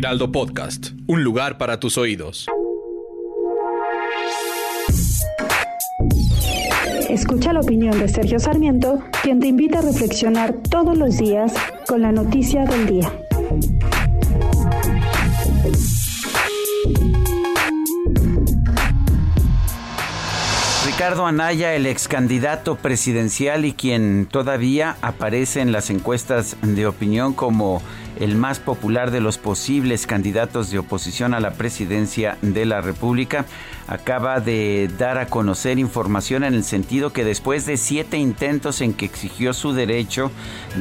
Heraldo Podcast, un lugar para tus oídos. Escucha la opinión de Sergio Sarmiento, quien te invita a reflexionar todos los días con la noticia del día. Ricardo Anaya, el ex candidato presidencial y quien todavía aparece en las encuestas de opinión como el más popular de los posibles candidatos de oposición a la presidencia de la República, acaba de dar a conocer información en el sentido que después de siete intentos en que exigió su derecho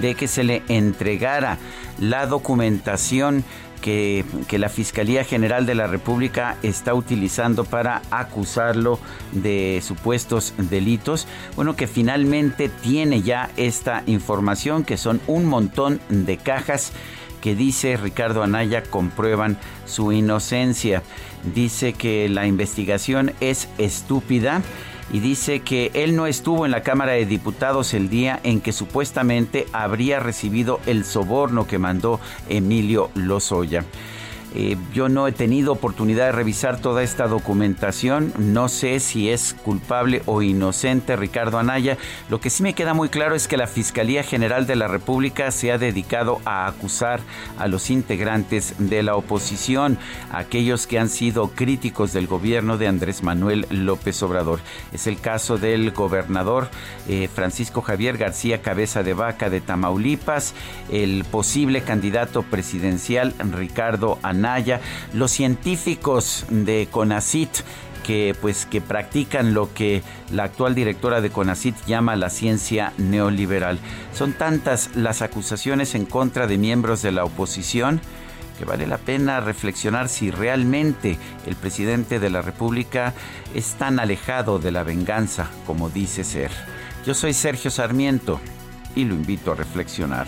de que se le entregara la documentación que, la Fiscalía General de la República está utilizando para acusarlo de supuestos delitos. Bueno, que finalmente tiene ya esta información, que son un montón de cajas que dice Ricardo Anaya comprueban su inocencia. Dice que la investigación es estúpida y dice que él no estuvo en la Cámara de Diputados el día en que supuestamente habría recibido el soborno que mandó Emilio Lozoya. Eh, yo no he tenido oportunidad de revisar toda esta documentación. No sé si es culpable o inocente Ricardo Anaya. Lo que sí me queda muy claro es que la Fiscalía General de la República se ha dedicado a acusar a los integrantes de la oposición, aquellos que han sido críticos del gobierno de Andrés Manuel López Obrador. Es el caso del gobernador eh, Francisco Javier García Cabeza de Vaca de Tamaulipas, el posible candidato presidencial Ricardo Los científicos de CONACIT que pues que practican lo que la actual directora de CONACIT llama la ciencia neoliberal. Son tantas las acusaciones en contra de miembros de la oposición que vale la pena reflexionar si realmente el presidente de la República es tan alejado de la venganza como dice ser. Yo soy Sergio Sarmiento y lo invito a reflexionar.